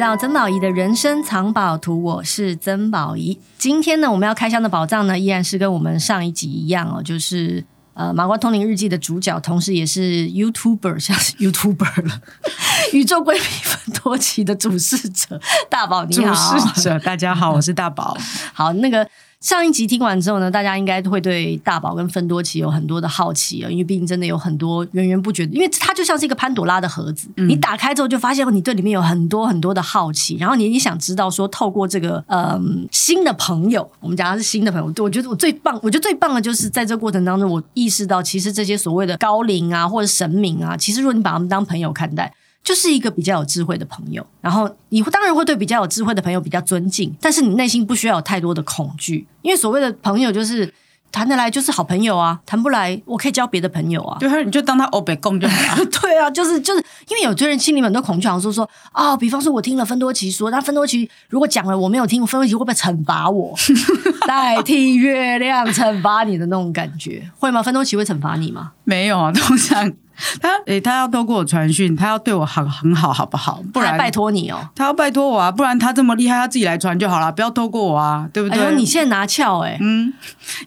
到曾宝仪的人生藏宝图，我是曾宝仪。今天呢，我们要开箱的宝藏呢，依然是跟我们上一集一样哦，就是呃《麻瓜通灵日记》的主角，同时也是 YouTuber，像是 YouTuber 了，宇宙闺蜜芬多奇的主事者大宝，你好，主事者，大家好，我是大宝。好，那个。上一集听完之后呢，大家应该会对大宝跟芬多奇有很多的好奇啊，因为毕竟真的有很多源源不绝的，因为它就像是一个潘朵拉的盒子，嗯、你打开之后就发现你对里面有很多很多的好奇，然后你你想知道说，透过这个嗯新的朋友，我们讲它是新的朋友，我觉得我最棒，我觉得最棒的就是在这个过程当中，我意识到其实这些所谓的高龄啊或者神明啊，其实如果你把他们当朋友看待。就是一个比较有智慧的朋友，然后你当然会对比较有智慧的朋友比较尊敬，但是你内心不需要有太多的恐惧，因为所谓的朋友就是谈得来就是好朋友啊，谈不来我可以交别的朋友啊，对，你就当他欧北共就好了。对啊，就是就是因为有些人心里面很多恐惧，好像说说啊、哦，比方说我听了芬多奇说，那芬多奇如果讲了我没有听，芬多奇会不会惩罚我，代替月亮惩罚你的那种感觉，会吗？芬多奇会惩罚你吗？没有啊，通常。他诶、欸，他要透过我传讯，他要对我很很好，好不好？不然拜托你哦，他要拜托我啊，不然他这么厉害，他自己来传就好了，不要透过我啊，对不对？哎、你现在拿翘哎、欸，嗯，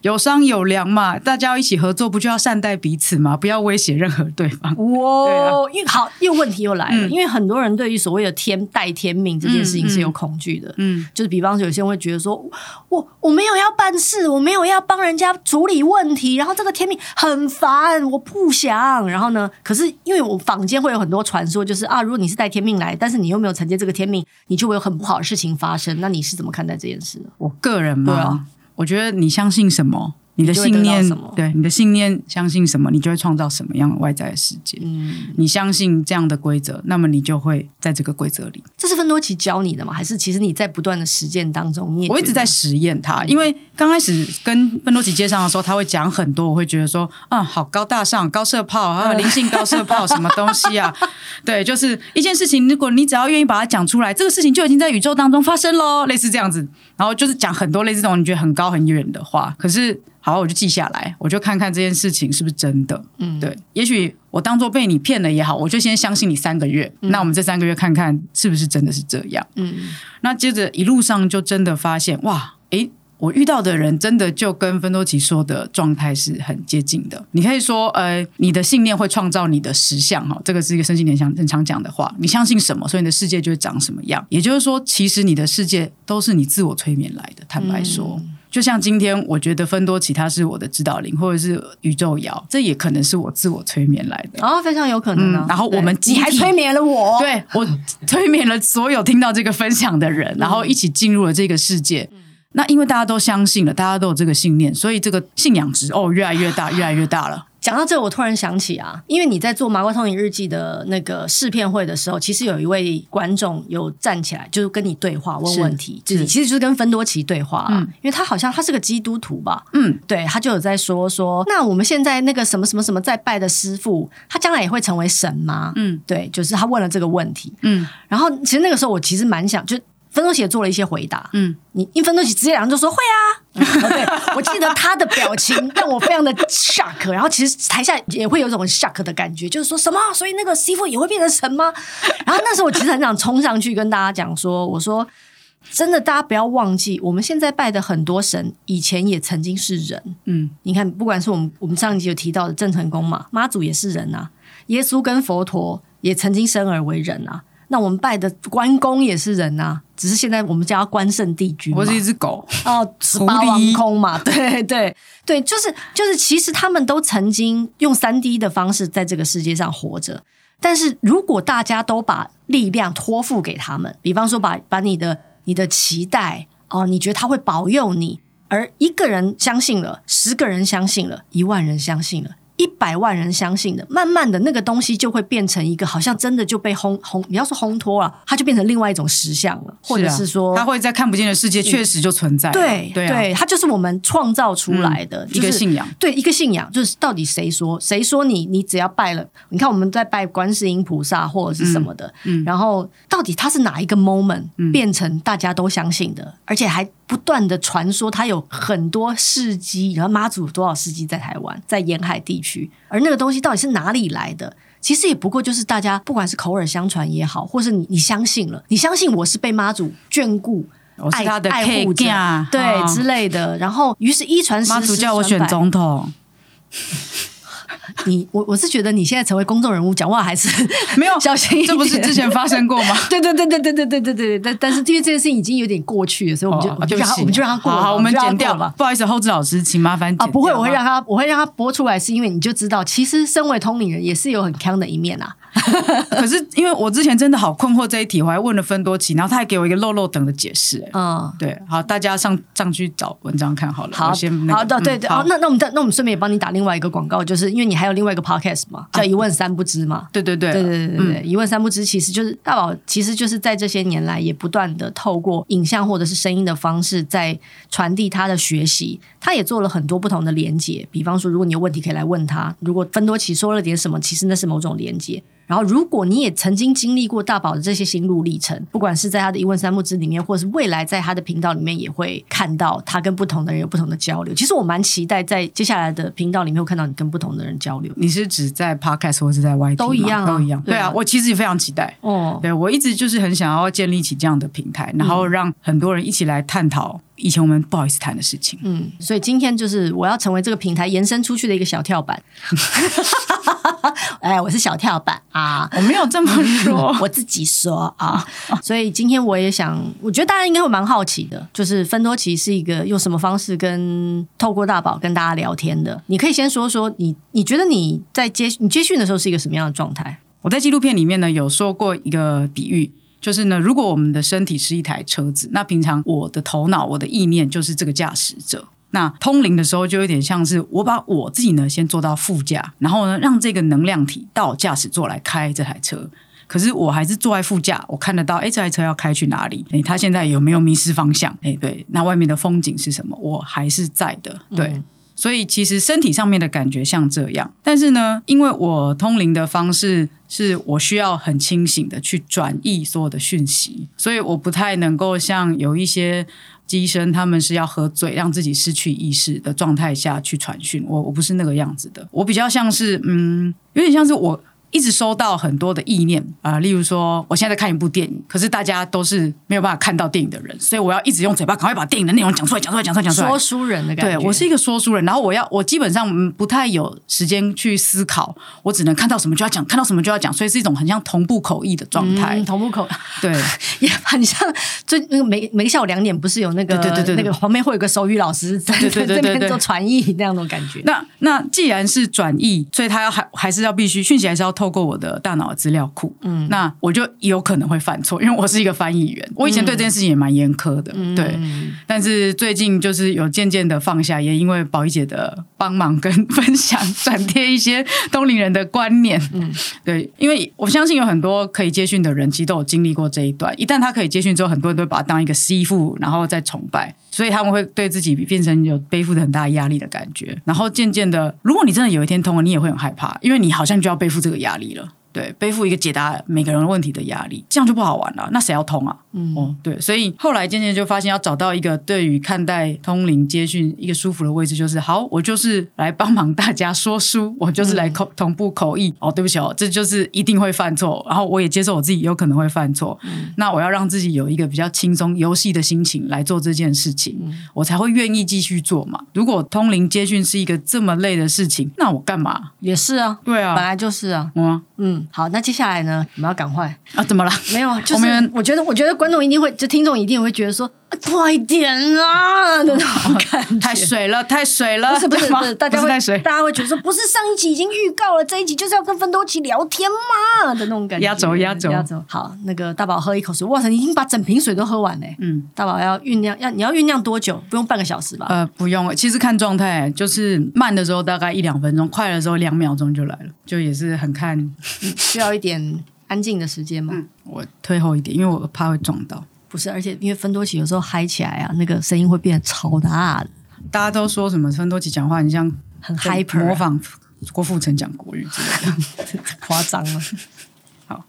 有商有量嘛，大家要一起合作，不就要善待彼此吗？不要威胁任何对方。哇，因为、啊、好，又问题又来了，嗯、因为很多人对于所谓的天带天命这件事情是有恐惧的，嗯，嗯就是比方说有些人会觉得说，我我没有要办事，我没有要帮人家处理问题，然后这个天命很烦，我不想，然后呢，可是因为。我坊间会有很多传说，就是啊，如果你是带天命来，但是你又没有承接这个天命，你就会有很不好的事情发生。那你是怎么看待这件事呢？我个人嘛，啊、我觉得你相信什么？你的信念，对你的信念，相信什么，你就会创造什么样的外在的世界。嗯，你相信这样的规则，那么你就会在这个规则里。这是芬多奇教你的吗？还是其实你在不断的实践当中，你也我一直在实验它。因为刚开始跟芬多奇接上的时候，他会讲很多，我会觉得说，啊，好高大上，高射炮，啊灵性高射炮，什么东西啊？对，就是一件事情，如果你只要愿意把它讲出来，这个事情就已经在宇宙当中发生喽，类似这样子。然后就是讲很多类似这种你觉得很高很远的话，可是。好，我就记下来，我就看看这件事情是不是真的。嗯，对，也许我当做被你骗了也好，我就先相信你三个月。嗯、那我们这三个月看看是不是真的是这样。嗯，那接着一路上就真的发现，哇，诶，我遇到的人真的就跟芬多奇说的状态是很接近的。你可以说，呃，你的信念会创造你的实相，哈，这个是一个身心灵很常讲的话。你相信什么，所以你的世界就会长什么样。也就是说，其实你的世界都是你自我催眠来的。坦白说。嗯就像今天，我觉得芬多奇他是我的指导灵，或者是宇宙摇，这也可能是我自我催眠来的。哦，非常有可能呢、啊嗯。然后我们你还催眠了我，对我催眠了所有听到这个分享的人，然后一起进入了这个世界。嗯、那因为大家都相信了，大家都有这个信念，所以这个信仰值哦越来越大，越来越大了。讲到这，我突然想起啊，因为你在做《麻瓜通灵日记》的那个试片会的时候，其实有一位观众有站起来，就是跟你对话问问题，是就是其实就是跟芬多奇对话啊，嗯、因为他好像他是个基督徒吧，嗯，对，他就有在说说，那我们现在那个什么什么什么在拜的师傅，他将来也会成为神吗？嗯，对，就是他问了这个问题，嗯，然后其实那个时候我其实蛮想就。芬多奇也做了一些回答，嗯，你因为芬多奇直接两人就说会啊，嗯、对，我记得他的表情让我非常的 shock，然后其实台下也会有一种 shock 的感觉，就是说什么，所以那个师傅也会变成神吗？然后那时候我其实很想冲上去跟大家讲说，我说真的，大家不要忘记，我们现在拜的很多神以前也曾经是人，嗯，你看，不管是我们我们上一集有提到的郑成功嘛，妈祖也是人啊，耶稣跟佛陀也曾经生而为人啊。那我们拜的关公也是人呐，只是现在我们叫他关圣帝君。我是一只狗哦，十八王空嘛，对对对，就是就是，其实他们都曾经用三 D 的方式在这个世界上活着。但是如果大家都把力量托付给他们，比方说把把你的你的期待哦，你觉得他会保佑你，而一个人相信了，十个人相信了，一万人相信了。一百万人相信的，慢慢的那个东西就会变成一个，好像真的就被烘烘，你要说烘托了，它就变成另外一种实像了，或者是说，它会在看不见的世界确实就存在。对对，对啊，它就是我们创造出来的一个信仰。对，一个信仰就是到底谁说？谁说你你只要拜了？你看我们在拜观世音菩萨或者是什么的，嗯，然后到底它是哪一个 moment 变成大家都相信的，而且还。不断的传说，它有很多事迹，然后妈祖多少事迹在台湾，在沿海地区，而那个东西到底是哪里来的？其实也不过就是大家不管是口耳相传也好，或是你你相信了，你相信我是被妈祖眷顾、爱爱护者，对、哦、之类的。然后于是一传十，妈祖叫我选总统。你我我是觉得你现在成为公众人物，讲话还是 没有小心。这不是之前发生过吗？对对对对对对对对对。但但是因为这件事情已经有点过去了，所以我们就、哦、就让他我们就让他过了。好，我们剪掉吧。不好意思，后置老师，请麻烦啊，不会，我会让他我会让他播出来，是因为你就知道，其实身为通灵人也是有很强的一面啊。可是因为我之前真的好困惑这一题，我还问了芬多奇，然后他还给我一个漏漏等的解释。嗯，对，好，大家上上去找文章看好了。好，先、那个、好的，对对，好，那那我们那我们顺便也帮你打另外一个广告，就是因为你还有另外一个 podcast 嘛，叫一问三不知嘛。对对对。对对对对，一问三不知其实就是大宝，其实就是在这些年来也不断的透过影像或者是声音的方式在传递他的学习，他也做了很多不同的连接，比方说如果你有问题可以来问他，如果芬多奇说了点什么，其实那是某种连接。然后，如果你也曾经经历过大宝的这些心路历程，不管是在他的一问三不知里面，或者是未来在他的频道里面，也会看到他跟不同的人有不同的交流。其实我蛮期待在接下来的频道里面会看到你跟不同的人交流。你是指在 Podcast 或者是在 YT 都一样啊，都一样。对啊，我其实也非常期待。哦，对，我一直就是很想要建立起这样的平台，然后让很多人一起来探讨。以前我们不好意思谈的事情，嗯，所以今天就是我要成为这个平台延伸出去的一个小跳板。哎，我是小跳板啊，我没有这么说，我自己说啊。所以今天我也想，我觉得大家应该会蛮好奇的，就是芬多奇是一个用什么方式跟透过大宝跟大家聊天的？你可以先说说你，你觉得你在接你接讯的时候是一个什么样的状态？我在纪录片里面呢有说过一个比喻。就是呢，如果我们的身体是一台车子，那平常我的头脑、我的意念就是这个驾驶者。那通灵的时候，就有点像是我把我自己呢先坐到副驾，然后呢让这个能量体到驾驶座来开这台车。可是我还是坐在副驾，我看得到，哎，这台车要开去哪里？哎，他现在有没有迷失方向？哎，对，那外面的风景是什么？我还是在的，对。所以其实身体上面的感觉像这样，但是呢，因为我通灵的方式是我需要很清醒的去转译所有的讯息，所以我不太能够像有一些乩生，他们是要喝醉让自己失去意识的状态下去传讯。我我不是那个样子的，我比较像是嗯，有点像是我。一直收到很多的意念啊、呃，例如说，我现在在看一部电影，可是大家都是没有办法看到电影的人，所以我要一直用嘴巴赶快把电影的内容讲出来，讲出来，讲出来，讲出来。说书人的感觉。对，我是一个说书人，然后我要，我基本上不太有时间去思考，我只能看到什么就要讲，看到什么就要讲，所以是一种很像同步口译的状态。嗯、同步口，对，也很像。最那个每每个下午两点，不是有那个对对对，那个旁边会有个手语老师在对对对对对做传译那样的感觉。那那既然是转译，所以他要还还是要必须讯息还是要透过我的大脑。资料库，嗯，那我就有可能会犯错，因为我是一个翻译员。我以前对这件事情也蛮严苛的，嗯、对。但是最近就是有渐渐的放下，也因为宝仪姐的帮忙跟分享，转贴一些东陵人的观念，嗯，对。因为我相信有很多可以接训的人，其实都有经历过这一段。一旦他可以接训之后，很多人都会把他当一个师傅，然后再崇拜，所以他们会对自己变成有背负着很大压力的感觉。然后渐渐的，如果你真的有一天通了，你也会很害怕，因为你好像就要背负这个压力了。对，背负一个解答每个人问题的压力，这样就不好玩了。那谁要通啊？嗯，哦，对，所以后来渐渐就发现，要找到一个对于看待通灵接讯一个舒服的位置，就是好，我就是来帮忙大家说书，我就是来口同步口译。哦，对不起哦，这就是一定会犯错，然后我也接受我自己有可能会犯错。嗯，那我要让自己有一个比较轻松游戏的心情来做这件事情，嗯，我才会愿意继续做嘛。如果通灵接讯是一个这么累的事情，那我干嘛？也是啊，对啊，本来就是啊，嗯嗯。好，那接下来呢？我们要赶快啊？怎么了？没有，就是我觉得，我觉得观众一定会，就听众一定会觉得说。快点啊！的那种感觉，太水了，太水了。不是不是不是，大家会大家会觉得说，不是上一集已经预告了，这一集就是要跟芬多奇聊天嘛的那种感觉。压轴压轴压轴。好，那个大宝喝一口水。哇塞，你已经把整瓶水都喝完嘞。嗯，大宝要酝酿，要你要酝酿多久？不用半个小时吧？呃，不用。其实看状态，就是慢的时候大概一两分钟，快的时候两秒钟就来了，就也是很看，需要一点安静的时间嘛。嗯，我退后一点，因为我怕会撞到。不是，而且因为芬多奇有时候嗨起来啊，那个声音会变得超大的。大家都说什么芬多奇讲话很像很 hyper，模仿郭富城讲国语之类的，夸张了。好，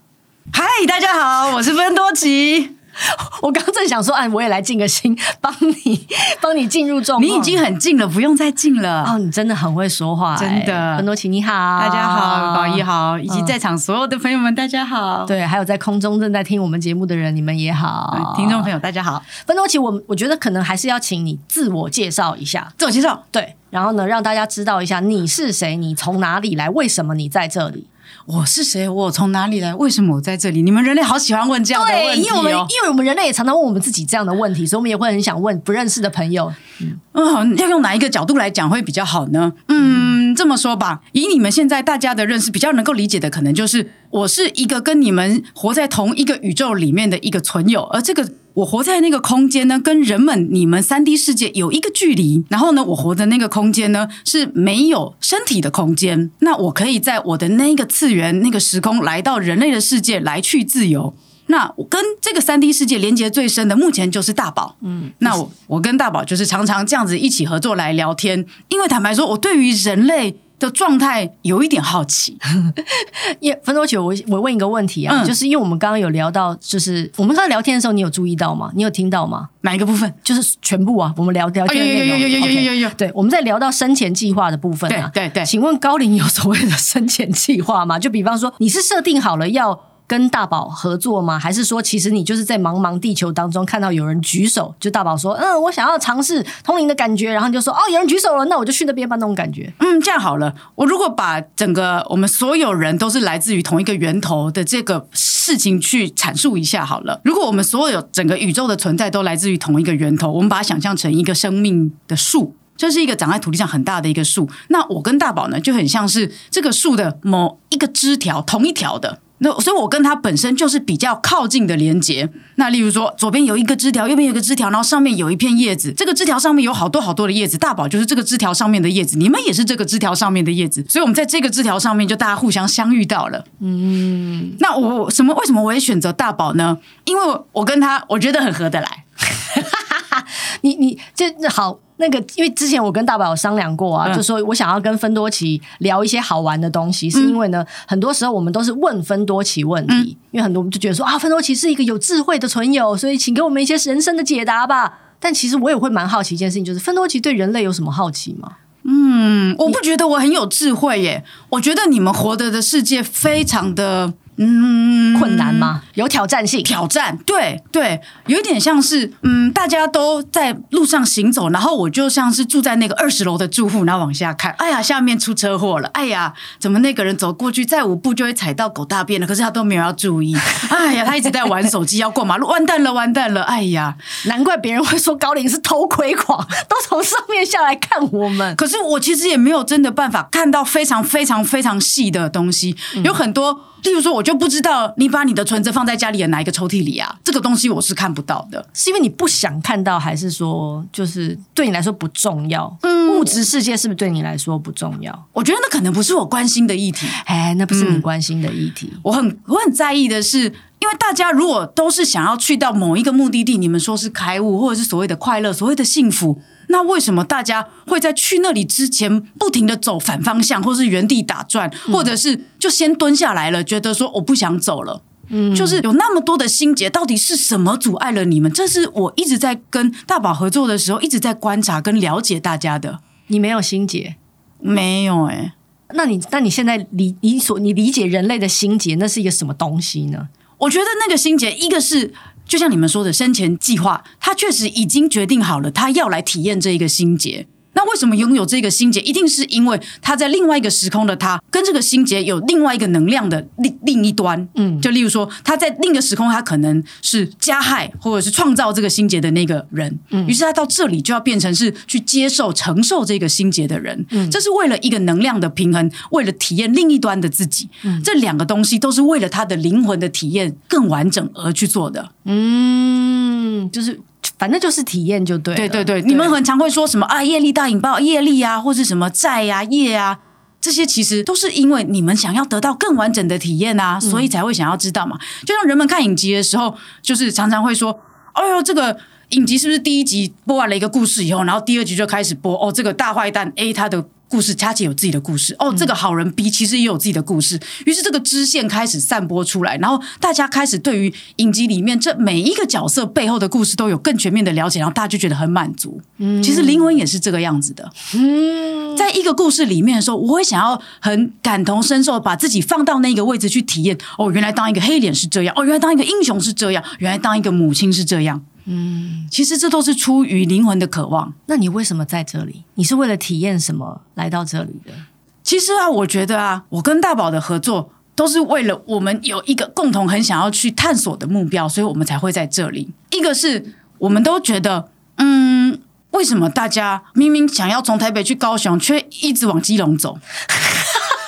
嗨，大家好，我是芬多奇。我刚刚正想说，哎，我也来静个心，帮你 帮你进入状况。你已经很静了，不用再静了。哦，你真的很会说话，真的。分多奇你好，大家好，宝仪好，以及在场所有的朋友们，大家好。对，还有在空中正在听我们节目的人，你们也好。听众朋友，大家好。分多奇，我我觉得可能还是要请你自我介绍一下，自我介绍，对，然后呢，让大家知道一下你是谁，你从哪里来，为什么你在这里。我是谁？我从哪里来？为什么我在这里？你们人类好喜欢问这样的问题因为我们因为我们人类也常常问我们自己这样的问题，所以我们也会很想问不认识的朋友。嗯，嗯，要用哪一个角度来讲会比较好呢？嗯，这么说吧，以你们现在大家的认识，比较能够理解的，可能就是我是一个跟你们活在同一个宇宙里面的一个存有，而这个。我活在那个空间呢，跟人们、你们三 D 世界有一个距离。然后呢，我活的那个空间呢，是没有身体的空间。那我可以在我的那个次元、那个时空，来到人类的世界来去自由。那我跟这个三 D 世界连接最深的，目前就是大宝。嗯，那我我跟大宝就是常常这样子一起合作来聊天。因为坦白说，我对于人类。的状态有一点好奇，也分多久，我我问一个问题啊，嗯、就是因为我们刚刚有聊到，就是我们刚才聊天的时候，你有注意到吗？你有听到吗？哪一个部分？就是全部啊，我们聊聊天的。有有有有有有有有。对，我们在聊到生前计划的部分啊，对对对。请问高龄有所谓的生前计划吗？就比方说，你是设定好了要。跟大宝合作吗？还是说，其实你就是在茫茫地球当中看到有人举手，就大宝说：“嗯，我想要尝试通灵的感觉。”然后你就说：“哦，有人举手了，那我就去那边吧。”那种感觉。嗯，这样好了。我如果把整个我们所有人都是来自于同一个源头的这个事情去阐述一下好了。如果我们所有整个宇宙的存在都来自于同一个源头，我们把它想象成一个生命的树，这是一个长在土地上很大的一个树。那我跟大宝呢，就很像是这个树的某一个枝条，同一条的。那所以，我跟他本身就是比较靠近的连接。那例如说，左边有一个枝条，右边有一个枝条，然后上面有一片叶子。这个枝条上面有好多好多的叶子，大宝就是这个枝条上面的叶子，你们也是这个枝条上面的叶子。所以，我们在这个枝条上面就大家互相相遇到了。嗯，那我什么？为什么我也选择大宝呢？因为我跟他，我觉得很合得来。你你这好。那个，因为之前我跟大宝有商量过啊，嗯、就说我想要跟芬多奇聊一些好玩的东西，嗯、是因为呢，很多时候我们都是问芬多奇问题，嗯、因为很多我们就觉得说啊，芬多奇是一个有智慧的存有，所以请给我们一些人生的解答吧。但其实我也会蛮好奇一件事情，就是芬多奇对人类有什么好奇吗？嗯，我不觉得我很有智慧耶，我觉得你们活得的世界非常的。嗯，困难吗？有挑战性，挑战，对对，有一点像是，嗯，大家都在路上行走，然后我就像是住在那个二十楼的住户，然后往下看，哎呀，下面出车祸了，哎呀，怎么那个人走过去再五步就会踩到狗大便了？可是他都没有要注意，哎呀，他一直在玩手机，要过马路，完蛋了，完蛋了，哎呀，难怪别人会说高灵是偷窥狂，都从上面下来看我们。可是我其实也没有真的办法看到非常非常非常细的东西，有很多。例如说，我就不知道你把你的存折放在家里的哪一个抽屉里啊？这个东西我是看不到的，是因为你不想看到，还是说就是对你来说不重要？嗯，物质世界是不是对你来说不重要？我觉得那可能不是我关心的议题。哎，那不是你关心的议题。嗯，我很我很在意的是，因为大家如果都是想要去到某一个目的地，你们说是开悟，或者是所谓的快乐，所谓的幸福。那为什么大家会在去那里之前不停的走反方向，或是原地打转，或者是就先蹲下来了，觉得说我不想走了？嗯，就是有那么多的心结，到底是什么阻碍了你们？这是我一直在跟大宝合作的时候，一直在观察跟了解大家的。你没有心结？没有哎、欸。那你那你现在理你所你理解人类的心结，那是一个什么东西呢？我觉得那个心结，一个是。就像你们说的生前计划，他确实已经决定好了，他要来体验这一个心结。那为什么拥有这个心结？一定是因为他在另外一个时空的他，跟这个心结有另外一个能量的另另一端。嗯，就例如说，他在另一个时空，他可能是加害或者是创造这个心结的那个人。嗯，于是他到这里就要变成是去接受、承受这个心结的人。嗯，这是为了一个能量的平衡，为了体验另一端的自己。嗯，这两个东西都是为了他的灵魂的体验更完整而去做的。嗯，就是。反正就是体验就对，对对对。你们很常会说什么啊？业力大引爆，业力啊，或是什么债呀、啊、业啊，这些其实都是因为你们想要得到更完整的体验啊，所以才会想要知道嘛。嗯、就像人们看影集的时候，就是常常会说：“哎呦，这个影集是不是第一集播完了一个故事以后，然后第二集就开始播哦，这个大坏蛋 A 他的故事，佳姐有自己的故事。哦，这个好人 B 其实也有自己的故事。于是这个支线开始散播出来，然后大家开始对于影集里面这每一个角色背后的故事都有更全面的了解，然后大家就觉得很满足。嗯，其实灵魂也是这个样子的。嗯，在一个故事里面的时候，我会想要很感同身受，把自己放到那个位置去体验。哦，原来当一个黑脸是这样。哦，原来当一个英雄是这样。原来当一个母亲是这样。嗯，其实这都是出于灵魂的渴望。那你为什么在这里？你是为了体验什么来到这里的？其实啊，我觉得啊，我跟大宝的合作都是为了我们有一个共同很想要去探索的目标，所以我们才会在这里。一个是我们都觉得，嗯，为什么大家明明想要从台北去高雄，却一直往基隆走？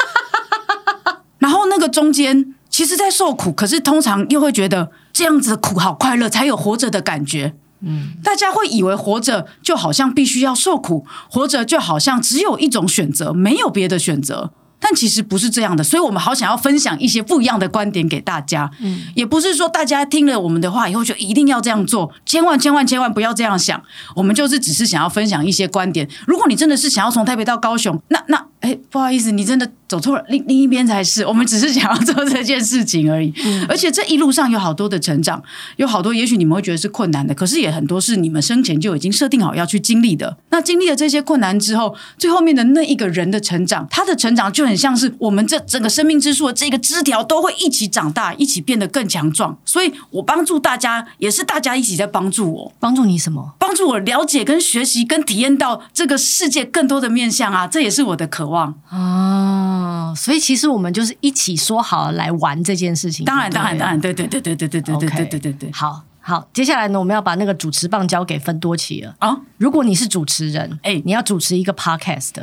然后那个中间。其实，在受苦，可是通常又会觉得这样子的苦好快乐，才有活着的感觉。嗯，大家会以为活着就好像必须要受苦，活着就好像只有一种选择，没有别的选择。但其实不是这样的，所以我们好想要分享一些不一样的观点给大家。嗯，也不是说大家听了我们的话以后就一定要这样做，千万千万千万不要这样想。我们就是只是想要分享一些观点。如果你真的是想要从台北到高雄，那那哎，不好意思，你真的。走错了，另另一边才是。我们只是想要做这件事情而已。嗯，而且这一路上有好多的成长，有好多也许你们会觉得是困难的，可是也很多是你们生前就已经设定好要去经历的。那经历了这些困难之后，最后面的那一个人的成长，他的成长就很像是我们这整个生命之树的这个枝条都会一起长大，一起变得更强壮。所以我帮助大家，也是大家一起在帮助我。帮助你什么？帮助我了解跟学习跟体验到这个世界更多的面向啊！这也是我的渴望啊。哦，所以其实我们就是一起说好了来玩这件事情。当然，当然，当然，对，对，对，对，对，对，对，对，对，对，对，对。好好，接下来呢，我们要把那个主持棒交给芬多奇了啊！如果你是主持人，哎，你要主持一个 podcast，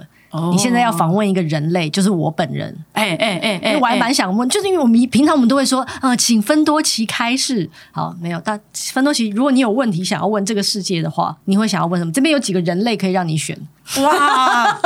你现在要访问一个人类，就是我本人。哎哎哎哎，我还蛮想问，就是因为我们平常我们都会说，呃，请芬多奇开示。好，没有，但芬多奇，如果你有问题想要问这个世界的话，你会想要问什么？这边有几个人类可以让你选。哇！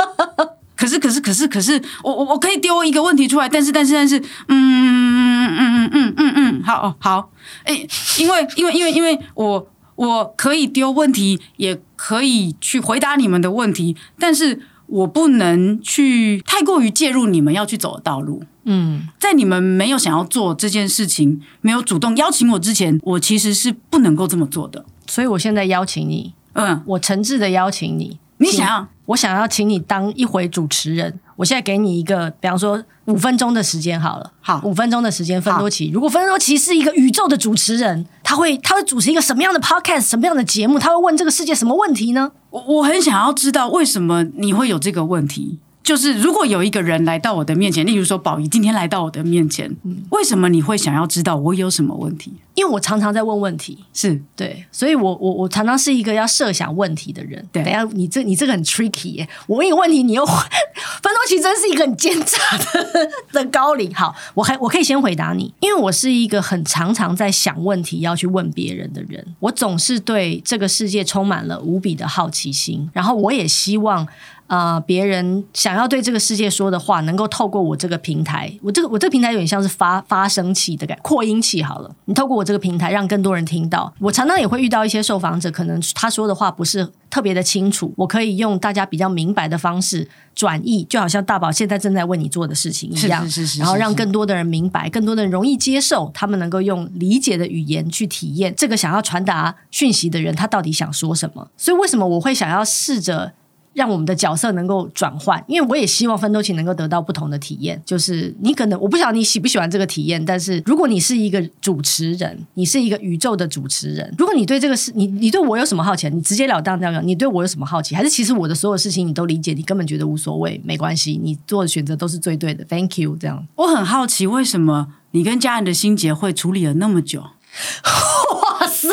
可是，可是，可是，可是，我我我可以丢一个问题出来，但是，但是，但是，嗯嗯嗯嗯嗯嗯，好好，哎，因为，因为，因为，因为我我可以丢问题，也可以去回答你们的问题，但是我不能去太过于介入你们要去走的道路。嗯，在你们没有想要做这件事情，没有主动邀请我之前，我其实是不能够这么做的。所以我现在邀请你，嗯，我诚挚的邀请你。你想要？我想要请你当一回主持人。我现在给你一个，比方说五分钟的时间好了。好，五分钟的时间，芬多奇。如果芬多奇是一个宇宙的主持人，他会他会主持一个什么样的 podcast，什么样的节目？他会问这个世界什么问题呢？我我很想要知道为什么你会有这个问题。就是如果有一个人来到我的面前，例如说宝仪今天来到我的面前，嗯，为什么你会想要知道我有什么问题？因为我常常在问问题，是对，所以我我我常常是一个要设想问题的人。对，等下你这你这个很 tricky 耶，我问一个问题，你又分多奇真是一个很奸诈的的高龄。好，我还我可以先回答你，因为我是一个很常常在想问题要去问别人的人，我总是对这个世界充满了无比的好奇心，然后我也希望。啊、呃，别人想要对这个世界说的话，能够透过我这个平台，我这个我这个平台有点像是发发声器的感觉，扩音器好了。你透过我这个平台，让更多人听到。我常常也会遇到一些受访者，可能他说的话不是特别的清楚，我可以用大家比较明白的方式转译，就好像大宝现在正在为你做的事情一样，是是是，然后让更多的人明白，更多的人容易接受，他们能够用理解的语言去体验这个想要传达讯息的人他到底想说什么。所以为什么我会想要试着？让我们的角色能够转换，因为我也希望芬多奇能够得到不同的体验。就是你可能我不晓得你喜不喜欢这个体验，但是如果你是一个主持人，你是一个宇宙的主持人，如果你对这个事，你你对我有什么好奇，你直截了当这样讲，你对我有什么好奇？还是其实我的所有事情你都理解，你根本觉得无所谓，没关系，你做的选择都是最对的。Thank you，这样。我很好奇，为什么你跟家人的心结会处理了那么久？哇塞，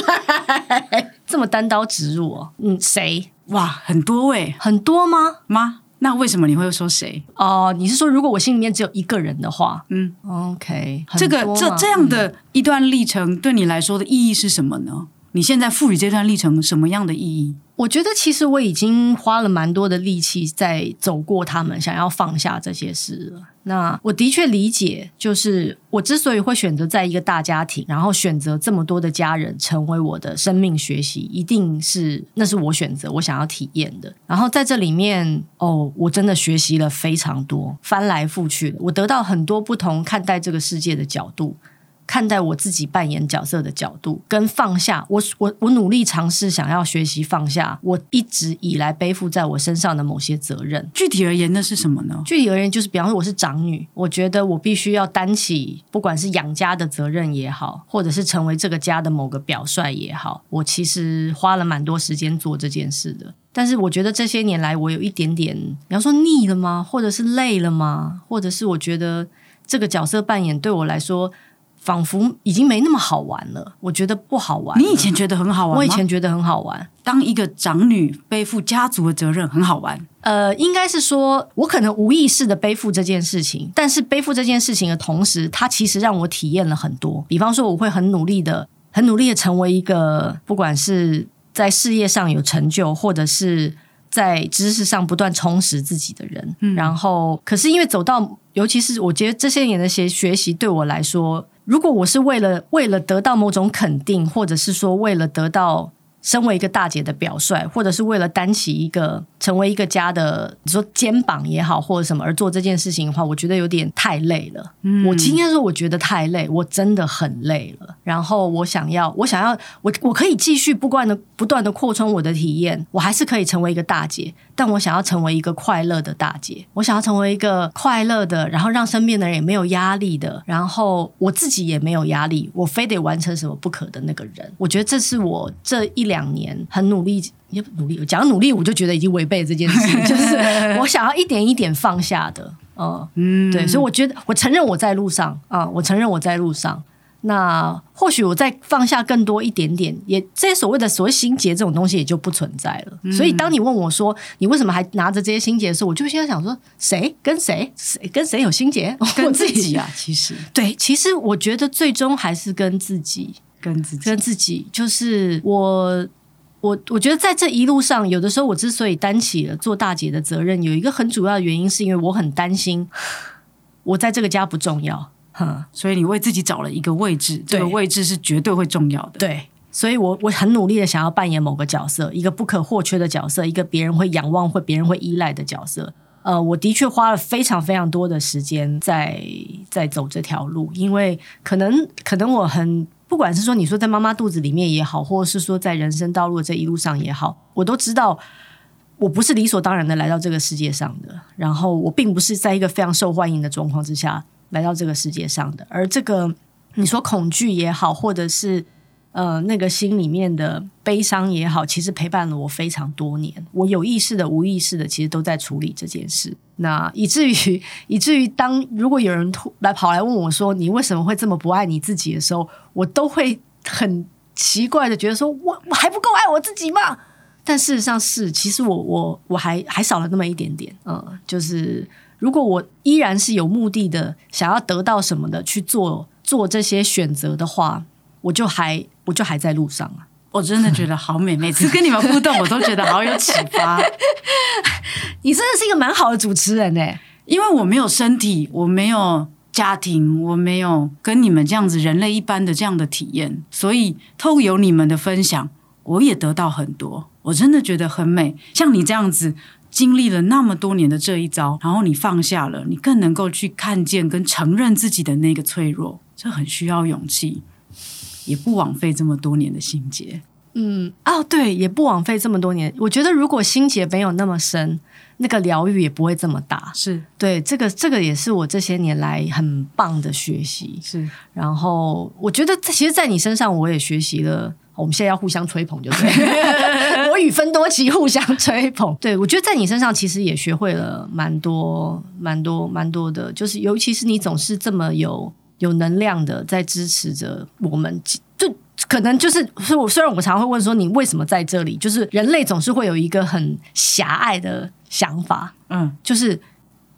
这么单刀直入哦。嗯，谁？哇，很多位，很多吗？吗？那为什么你会说谁？哦、呃，你是说如果我心里面只有一个人的话？嗯，OK，这个这这样的一段历程对你来说的意义是什么呢？你现在赋予这段历程什么样的意义？我觉得其实我已经花了蛮多的力气在走过他们想要放下这些事了。那我的确理解，就是我之所以会选择在一个大家庭，然后选择这么多的家人成为我的生命学习，一定是那是我选择，我想要体验的。然后在这里面，哦，我真的学习了非常多，翻来覆去的，我得到很多不同看待这个世界的角度。看待我自己扮演角色的角度，跟放下我，我我努力尝试想要学习放下我一直以来背负在我身上的某些责任。具体而言，那是什么呢？具体而言，就是比方说我是长女，我觉得我必须要担起不管是养家的责任也好，或者是成为这个家的某个表率也好，我其实花了蛮多时间做这件事的。但是我觉得这些年来，我有一点点，比方说腻了吗？或者是累了吗？或者是我觉得这个角色扮演对我来说。仿佛已经没那么好玩了，我觉得不好玩。你以前觉得很好玩？我以前觉得很好玩。当一个长女背负家族的责任很好玩。呃，应该是说，我可能无意识的背负这件事情，但是背负这件事情的同时，它其实让我体验了很多。比方说，我会很努力的、很努力的成为一个，不管是在事业上有成就，或者是在知识上不断充实自己的人。嗯。然后，可是因为走到，尤其是我觉得这些年的学学习对我来说。如果我是为了为了得到某种肯定，或者是说为了得到。身为一个大姐的表率，或者是为了担起一个成为一个家的，你说肩膀也好，或者什么而做这件事情的话，我觉得有点太累了。嗯，我今天说我觉得太累，我真的很累了。然后我想要，我想要，我我可以继续不断的不断的扩充我的体验，我还是可以成为一个大姐，但我想要成为一个快乐的大姐，我想要成为一个快乐的，然后让身边的人也没有压力的，然后我自己也没有压力，我非得完成什么不可的那个人。我觉得这是我这一两。两年很努力，也不努力。讲努力，我就觉得已经违背这件事，就是我想要一点一点放下的。嗯嗯，对，所以我觉得，我承认我在路上啊、嗯，我承认我在路上。那或许我再放下更多一点点，也这些所谓的所谓心结这种东西也就不存在了。嗯、所以当你问我说你为什么还拿着这些心结的时候，我就现在想说，谁跟谁，谁跟谁有心结？跟自己啊，其实对，其实我觉得最终还是跟自己。跟自己，跟自己，就是我，我，我觉得在这一路上，有的时候我之所以担起了做大姐的责任，有一个很主要的原因，是因为我很担心我在这个家不重要，哼，所以你为自己找了一个位置，这个位置是绝对会重要的，对，所以我我很努力的想要扮演某个角色，一个不可或缺的角色，一个别人会仰望或别人会依赖的角色。呃，我的确花了非常非常多的时间在在走这条路，因为可能可能我很。不管是说你说在妈妈肚子里面也好，或者是说在人生道路这一路上也好，我都知道我不是理所当然的来到这个世界上的。然后我并不是在一个非常受欢迎的状况之下来到这个世界上的。而这个你说恐惧也好，或者是。呃，那个心里面的悲伤也好，其实陪伴了我非常多年。我有意识的、无意识的，其实都在处理这件事。那以至于，以至于当如果有人突来跑来问我说：“你为什么会这么不爱你自己？”的时候，我都会很奇怪的觉得说：“我我还不够爱我自己吗？”但事实上是，其实我我我还还少了那么一点点。嗯，就是如果我依然是有目的的，想要得到什么的去做做这些选择的话。我就还我就还在路上啊！我真的觉得好美，每次跟你们互动，我都觉得好有启发。你真的是一个蛮好的主持人呢，因为我没有身体，我没有家庭，我没有跟你们这样子人类一般的这样的体验，所以透过有你们的分享，我也得到很多。我真的觉得很美，像你这样子经历了那么多年的这一招，然后你放下了，你更能够去看见跟承认自己的那个脆弱，这很需要勇气。也不枉费这么多年的心结，嗯，哦，对，也不枉费这么多年。我觉得如果心结没有那么深，那个疗愈也不会这么大。是对，这个这个也是我这些年来很棒的学习。是，然后我觉得，其实，在你身上我也学习了。我们现在要互相吹捧，就对。我与芬多奇互相吹捧。对，我觉得在你身上其实也学会了蛮多、蛮多、蛮多的，就是尤其是你总是这么有。有能量的在支持着我们，就可能就是，是我虽然我常常会问说，你为什么在这里？就是人类总是会有一个很狭隘的想法，嗯，就是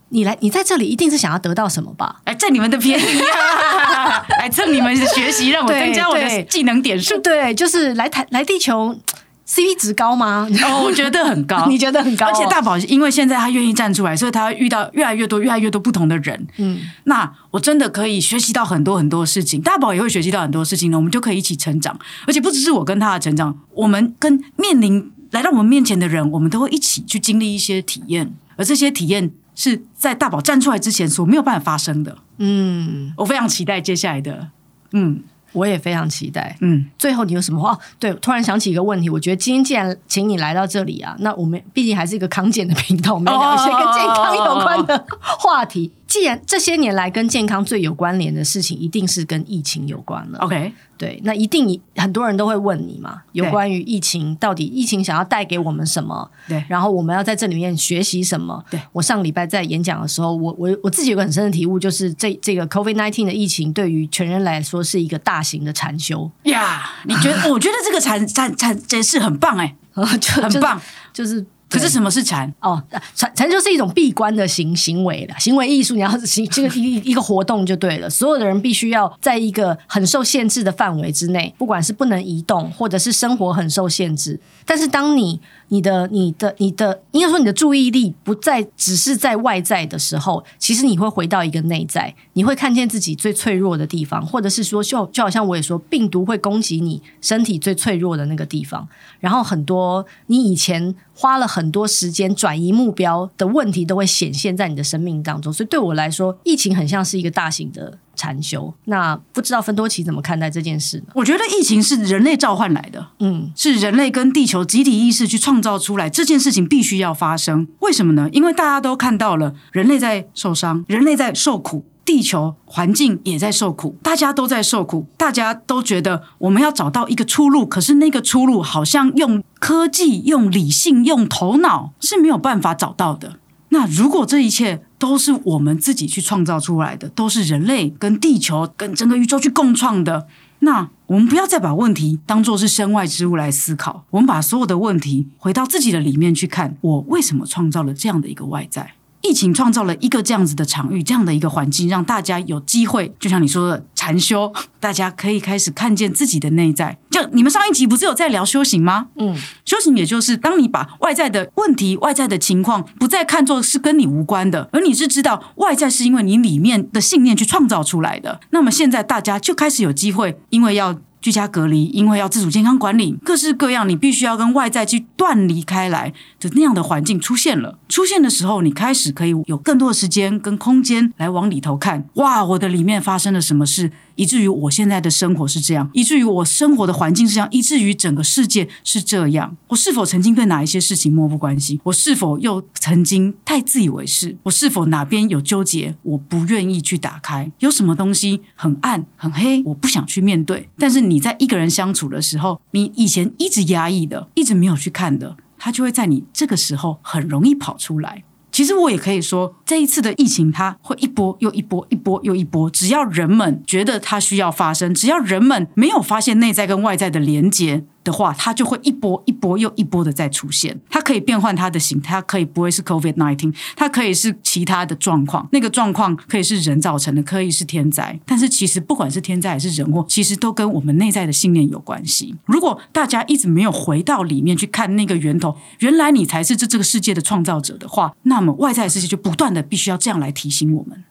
你来，你在这里一定是想要得到什么吧？哎，占你们的便宜啊！来蹭你们的学习，让我增加我的技能点数。对，就是来台来地球。CP 值高吗？哦，我觉得很高。你觉得很高？而且大宝因为现在他愿意站出来，所以他遇到越来越多、越来越多不同的人。嗯，那我真的可以学习到很多很多事情。大宝也会学习到很多事情呢，我们就可以一起成长。而且不只是我跟他的成长，我们跟面临来到我们面前的人，我们都会一起去经历一些体验。而这些体验是在大宝站出来之前所没有办法发生的。嗯，我非常期待接下来的。嗯。我也非常期待。嗯，最后你有什么话？对，突然想起一个问题，我觉得今天既然请你来到这里啊，那我们毕竟还是一个康健的频道，我们要聊一些跟健康有关的话题。既然这些年来跟健康最有关联的事情，一定是跟疫情有关了。OK，对，那一定很多人都会问你嘛，有关于疫情到底疫情想要带给我们什么？对，然后我们要在这里面学习什么？对，我上礼拜在演讲的时候，我我我自己有个很深的体悟，就是这这个 COVID nineteen 的疫情对于全人来说是一个大型的禅修呀。Yeah, 你觉得？我觉得这个禅禅禅真是很棒 哎，很棒，就是。可是什么是禅？哦，禅禅就是一种闭关的行行为了，行为艺术。你要行 这个一一个活动就对了。所有的人必须要在一个很受限制的范围之内，不管是不能移动，或者是生活很受限制。但是当你你的你的你的，应该说你的注意力不再只是在外在的时候，其实你会回到一个内在，你会看见自己最脆弱的地方，或者是说，就就好像我也说，病毒会攻击你身体最脆弱的那个地方，然后很多你以前花了很多时间转移目标的问题，都会显现在你的生命当中。所以对我来说，疫情很像是一个大型的。禅修，那不知道芬多奇怎么看待这件事呢？我觉得疫情是人类召唤来的，嗯，是人类跟地球集体意识去创造出来，这件事情必须要发生。为什么呢？因为大家都看到了人类在受伤，人类在受苦，地球环境也在受苦，大家都在受苦，大家都觉得我们要找到一个出路，可是那个出路好像用科技、用理性、用头脑是没有办法找到的。那如果这一切都是我们自己去创造出来的，都是人类跟地球跟整个宇宙去共创的，那我们不要再把问题当做是身外之物来思考，我们把所有的问题回到自己的里面去看，我为什么创造了这样的一个外在？疫情创造了一个这样子的场域，这样的一个环境，让大家有机会，就像你说的禅修，大家可以开始看见自己的内在。就你们上一集不是有在聊修行吗？嗯，修行也就是当你把外在的问题、外在的情况不再看作是跟你无关的，而你是知道外在是因为你里面的信念去创造出来的。那么现在大家就开始有机会，因为要。居家隔离，因为要自主健康管理，各式各样，你必须要跟外在去断离开来的那样的环境出现了。出现的时候，你开始可以有更多的时间跟空间来往里头看。哇，我的里面发生了什么事？以至于我现在的生活是这样，以至于我生活的环境是这样，以至于整个世界是这样。我是否曾经对哪一些事情漠不关心？我是否又曾经太自以为是？我是否哪边有纠结？我不愿意去打开。有什么东西很暗很黑，我不想去面对。但是你在一个人相处的时候，你以前一直压抑的，一直没有去看的，它就会在你这个时候很容易跑出来。其实我也可以说，这一次的疫情，它会一波又一波，一波又一波。只要人们觉得它需要发生，只要人们没有发现内在跟外在的连接。的话，它就会一波一波又一波的再出现。它可以变换它的形态，它可以不会是 COVID-19，它可以是其他的状况。那个状况可以是人造成的，可以是天灾。但是其实不管是天灾还是人祸，其实都跟我们内在的信念有关系。如果大家一直没有回到里面去看那个源头，原来你才是这这个世界的创造者的话，那么外在的世界就不断的必须要这样来提醒我们。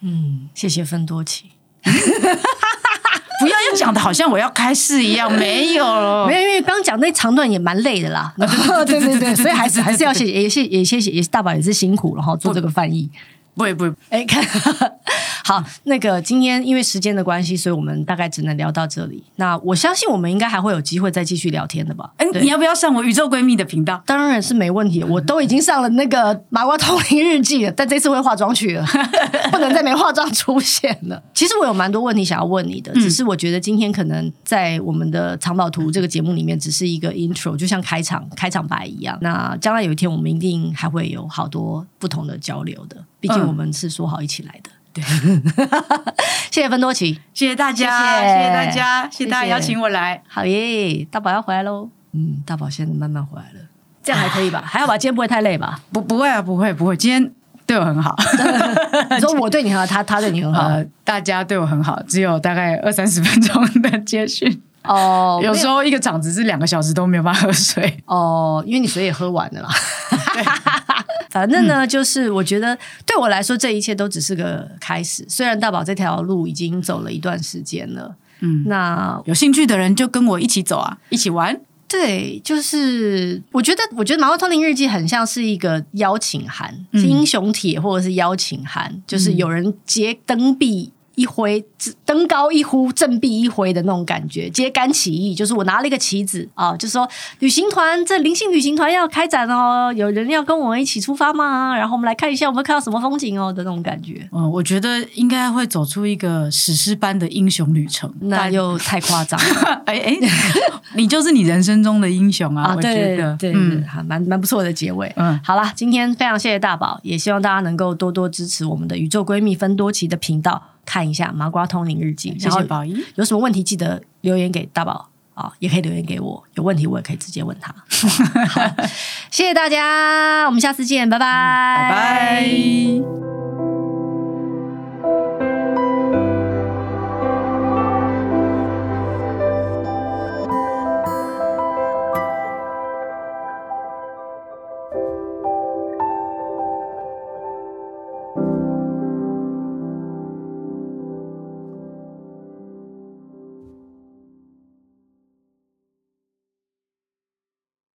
嗯，谢谢芬多奇。不要又讲的好像我要开市一样，没有了，没有，因为刚讲那长段也蛮累的啦。对对对对，所以还是还是要谢谢，也谢也谢谢，也大宝也是辛苦了哈，做这个翻译。不会不会，哎，看 好那个今天因为时间的关系，所以我们大概只能聊到这里。那我相信我们应该还会有机会再继续聊天的吧？哎，你要不要上我宇宙闺蜜的频道？当然是没问题，我都已经上了那个麻瓜通灵日记了，但这次会化妆去了，不能再没化妆出现了。其实我有蛮多问题想要问你的，只是我觉得今天可能在我们的藏宝图这个节目里面只是一个 intro，就像开场开场白一样。那将来有一天我们一定还会有好多不同的交流的。毕竟我们是说好一起来的，嗯、对。谢谢芬多奇，谢谢大家，谢谢，大家，谢谢大家邀请我来。好耶，大宝要回来喽。嗯，大宝现在慢慢回来了，这样还可以吧？还好吧？今天不会太累吧？不，不会啊，不会，不会。今天对我很好。你说我对你很好，他他对你很好，呃，大家对我很好，只有大概二三十分钟的接讯。哦，有时候一个场子是两个小时都没有办法喝水。哦，因为你水也喝完了啦。反正呢，就是我觉得对我来说，这一切都只是个开始。虽然大宝这条路已经走了一段时间了，嗯，那有兴趣的人就跟我一起走啊，一起玩。对，就是我觉得，我觉得《麻瓜通灵日记》很像是一个邀请函，是英雄帖或者是邀请函，就是有人揭灯币。一挥，登高一呼，振臂一挥的那种感觉，揭竿起义，就是我拿了一个旗子啊，就是说旅行团，这灵性旅行团要开展哦，有人要跟我们一起出发吗？然后我们来看一下，我们看到什么风景哦的那种感觉。嗯，我觉得应该会走出一个史诗般的英雄旅程，那又太夸张了。哎哎，你就是你人生中的英雄啊！啊我觉得对，对，嗯，还蛮蛮不错的结尾。嗯，好啦，今天非常谢谢大宝，也希望大家能够多多支持我们的宇宙闺蜜分多奇的频道。看一下《麻瓜通灵日记》，谢谢宝仪。有什么问题记得留言给大宝啊，也可以留言给我。有问题我也可以直接问他。好，谢谢大家，我们下次见，拜拜，拜拜。